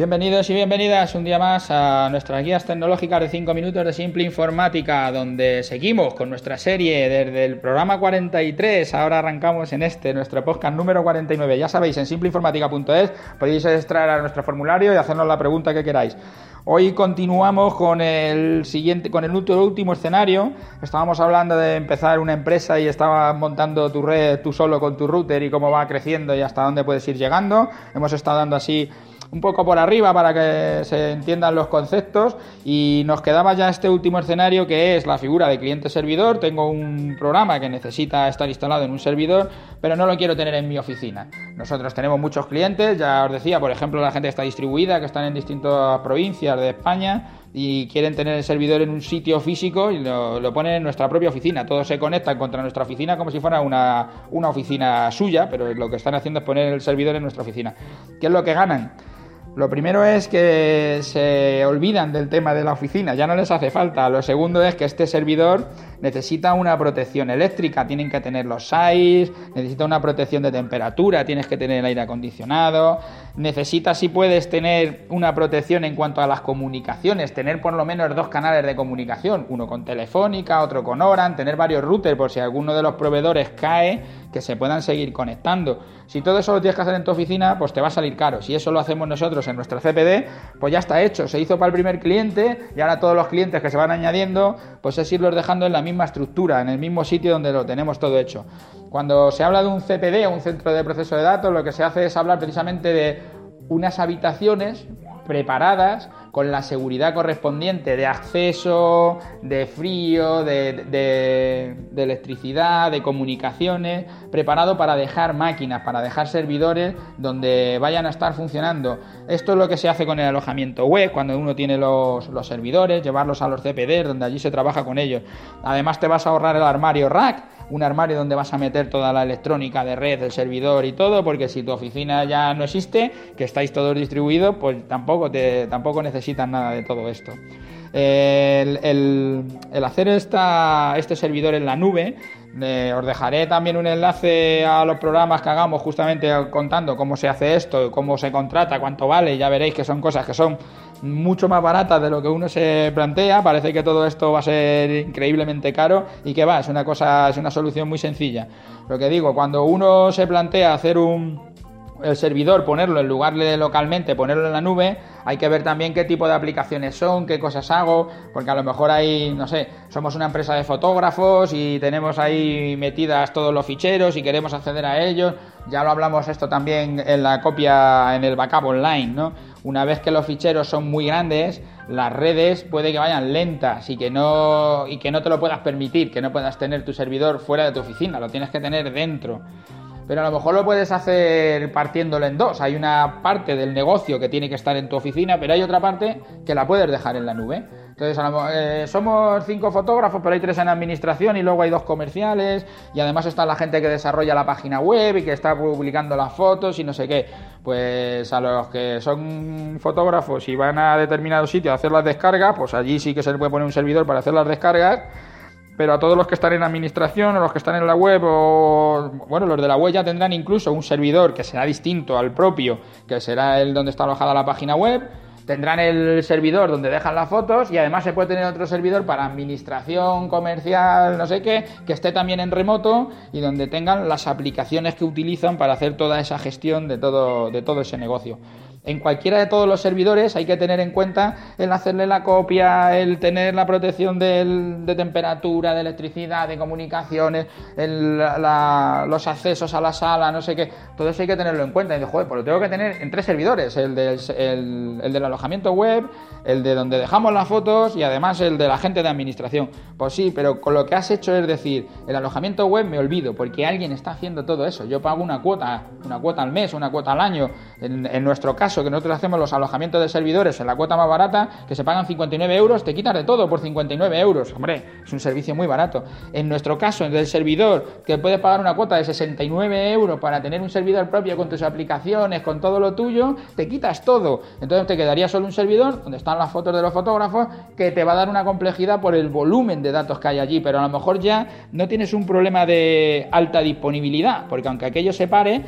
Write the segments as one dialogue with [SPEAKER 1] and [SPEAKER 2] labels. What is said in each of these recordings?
[SPEAKER 1] Bienvenidos y bienvenidas un día más a nuestras guías tecnológicas de 5 minutos de simple informática, donde seguimos con nuestra serie desde el programa 43. Ahora arrancamos en este, nuestro podcast número 49. Ya sabéis, en simpleinformática.es podéis extraer a nuestro formulario y hacernos la pregunta que queráis. Hoy continuamos con el siguiente, con el último escenario. Estábamos hablando de empezar una empresa y estabas montando tu red tú solo con tu router y cómo va creciendo y hasta dónde puedes ir llegando. Hemos estado dando así un poco por arriba para que se entiendan los conceptos y nos quedaba ya este último escenario que es la figura de cliente-servidor. Tengo un programa que necesita estar instalado en un servidor, pero no lo quiero tener en mi oficina. Nosotros tenemos muchos clientes, ya os decía, por ejemplo, la gente que está distribuida, que están en distintas provincias de España y quieren tener el servidor en un sitio físico y lo, ponen en nuestra propia oficina. Todos se conectan contra nuestra oficina como si fuera una, una oficina suya, pero lo que están haciendo es poner el servidor en nuestra oficina. ¿Qué es lo que ganan? Lo primero es que se olvidan del tema de la oficina, ya no les hace falta. Lo segundo es que este servidor necesita una protección eléctrica, tienen que tener los SAIS, necesita una protección de temperatura, tienes que tener el aire acondicionado, necesita si puedes tener una protección en cuanto a las comunicaciones, tener por lo menos dos canales de comunicación, uno con Telefónica, otro con Oran, tener varios routers por si alguno de los proveedores cae, que se puedan seguir conectando. Si todo eso lo tienes que hacer en tu oficina, pues te va a salir caro. Si eso lo hacemos nosotros en nuestra CPD, pues ya está hecho. Se hizo para el primer cliente y ahora todos los clientes que se van añadiendo, pues es irlos dejando en la misma estructura, en el mismo sitio donde lo tenemos todo hecho. Cuando se habla de un CPD un centro de proceso de datos, lo que se hace es hablar precisamente de unas habitaciones preparadas con la seguridad correspondiente de acceso, de frío, de, electricidad, de comunicaciones, preparado para dejar máquinas, para dejar servidores donde vayan a estar funcionando. Esto es lo que se hace con el alojamiento web, cuando uno tiene los, servidores, llevarlos a los CPD, donde allí se trabaja con ellos. Además te vas a ahorrar el armario rack un armario donde vas a meter toda la electrónica de red, el servidor y todo, porque si tu oficina ya no existe, que estáis todos distribuidos, pues tampoco, te, tampoco necesitas nada de todo esto. El, hacer esta, este servidor en la nube, eh, os dejaré también un enlace a los programas que hagamos justamente contando cómo se hace esto, cómo se contrata, cuánto vale, ya veréis que son cosas que son mucho más baratas de lo que uno se plantea. Parece que todo esto va a ser increíblemente caro y que va, es una cosa, es una solución muy sencilla. Lo que digo, cuando uno se plantea hacer un el servidor, ponerlo en lugar de localmente, ponerlo en la nube, hay que ver también qué tipo de aplicaciones son, qué cosas hago, porque a lo mejor hay, no sé, somos una empresa de fotógrafos y tenemos ahí metidas todos los ficheros y queremos acceder a ellos. Ya lo hablamos esto también en la copia, en el backup online, ¿no? Una vez que los ficheros son muy grandes, las redes puede que vayan lentas y que no y que no te lo puedas permitir, que no puedas tener tu servidor fuera de tu oficina, lo tienes que tener dentro pero a lo mejor lo puedes hacer partiéndolo en dos. Hay una parte del negocio que tiene que estar en tu oficina, pero hay otra parte que la puedes dejar en la nube. Entonces, eh, somos cinco fotógrafos, pero hay tres en administración y luego hay dos comerciales. Y además está la gente que desarrolla la página web y que está publicando las fotos y no sé qué. Pues a los que son fotógrafos y van a determinado sitio a hacer las descargas, pues allí sí que se le puede poner un servidor para hacer las descargas pero a todos los que están en administración o los que están en la web o bueno, los de la web ya tendrán incluso un servidor que será distinto al propio, que será el donde está alojada la página web. Tendrán el servidor donde dejan las fotos y además se puede tener otro servidor para administración comercial, no sé qué, que esté también en remoto y donde tengan las aplicaciones que utilizan para hacer toda esa gestión de todo, de todo ese negocio en cualquiera de todos los servidores hay que tener en cuenta el hacerle la copia, el tener la protección de temperatura, de electricidad, de comunicaciones, los accesos a la sala, no sé qué. Todo eso hay que tenerlo en cuenta. Y digo, joder, pues lo tengo que tener en tres servidores: el del, el del alojamiento web, el de donde dejamos las fotos y además el de la gente de administración. Pues sí, pero con lo que has hecho es decir, el alojamiento web me olvido porque alguien está haciendo todo eso. Yo pago una cuota, una cuota al mes, una cuota al año. En, nuestro caso, que nosotros hacemos los alojamientos de servidores en la cuota más barata, que se pagan 59 euros, te quitas de todo por 59 euros. Hombre, es un servicio muy barato. En nuestro caso, en el servidor, que puedes pagar una cuota de 69 euros para tener un servidor propio con tus aplicaciones, con todo lo tuyo, te quitas todo. Entonces te quedaría solo un servidor donde está las fotos de los fotógrafos, que te va a dar una complejidad por el volumen de datos que hay allí, pero a lo mejor ya no tienes un problema de alta disponibilidad, porque aunque aquello se pare,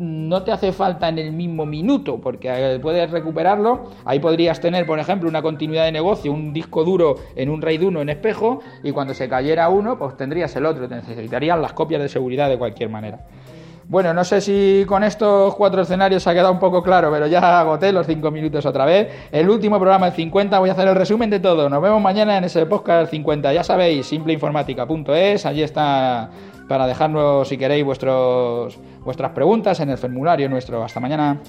[SPEAKER 1] no te hace falta en el mismo minuto, porque eh, puedes recuperarlo. Ahí podrías tener, por ejemplo, una continuidad de negocio, un disco duro en un RAID 1 en espejo, y cuando se cayera uno, pues tendrías el otro. Te necesitarías las copias de seguridad de cualquier manera. Bueno, no sé si con estos cuatro escenarios se ha quedado un poco claro, pero ya agoté los cinco minutos otra vez. El último programa, el 50, voy a hacer el resumen de todo. Nos vemos mañana en ese podcast 50. Ya sabéis, simpleinformática.es, allí está para dejarnos, si queréis, vuestros, vuestras preguntas en el formulario nuestro. Hasta mañana.